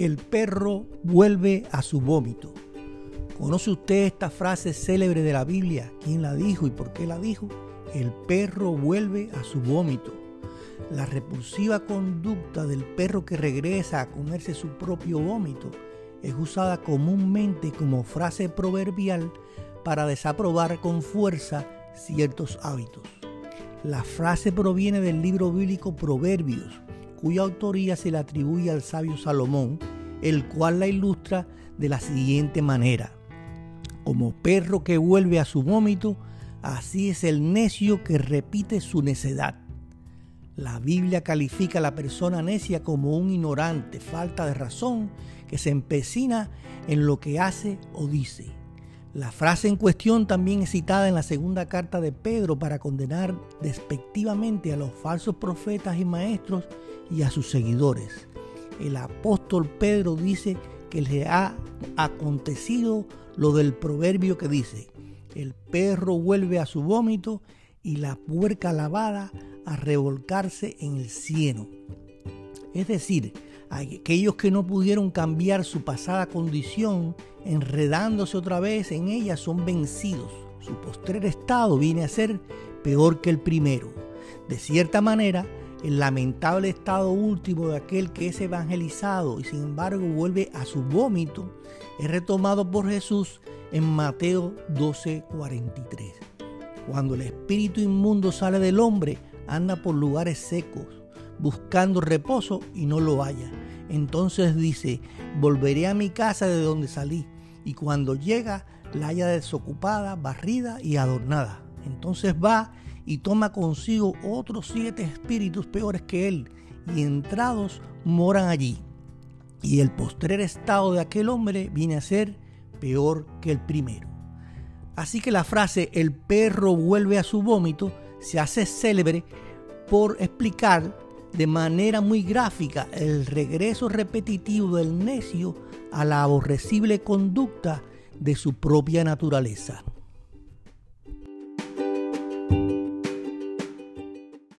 El perro vuelve a su vómito. ¿Conoce usted esta frase célebre de la Biblia? ¿Quién la dijo y por qué la dijo? El perro vuelve a su vómito. La repulsiva conducta del perro que regresa a comerse su propio vómito es usada comúnmente como frase proverbial para desaprobar con fuerza ciertos hábitos. La frase proviene del libro bíblico Proverbios, cuya autoría se le atribuye al sabio Salomón, el cual la ilustra de la siguiente manera. Como perro que vuelve a su vómito, así es el necio que repite su necedad. La Biblia califica a la persona necia como un ignorante, falta de razón, que se empecina en lo que hace o dice. La frase en cuestión también es citada en la segunda carta de Pedro para condenar despectivamente a los falsos profetas y maestros y a sus seguidores. El apóstol Pedro dice que le ha acontecido lo del proverbio que dice, el perro vuelve a su vómito y la puerca lavada a revolcarse en el cieno. Es decir, aquellos que no pudieron cambiar su pasada condición, enredándose otra vez en ella, son vencidos. Su postrer estado viene a ser peor que el primero. De cierta manera, el lamentable estado último de aquel que es evangelizado y sin embargo vuelve a su vómito es retomado por Jesús en Mateo 12:43. Cuando el espíritu inmundo sale del hombre, anda por lugares secos, buscando reposo y no lo halla. Entonces dice, volveré a mi casa de donde salí, y cuando llega la haya desocupada, barrida y adornada. Entonces va y toma consigo otros siete espíritus peores que él, y entrados moran allí. Y el postrer estado de aquel hombre viene a ser peor que el primero. Así que la frase el perro vuelve a su vómito se hace célebre por explicar de manera muy gráfica el regreso repetitivo del necio a la aborrecible conducta de su propia naturaleza.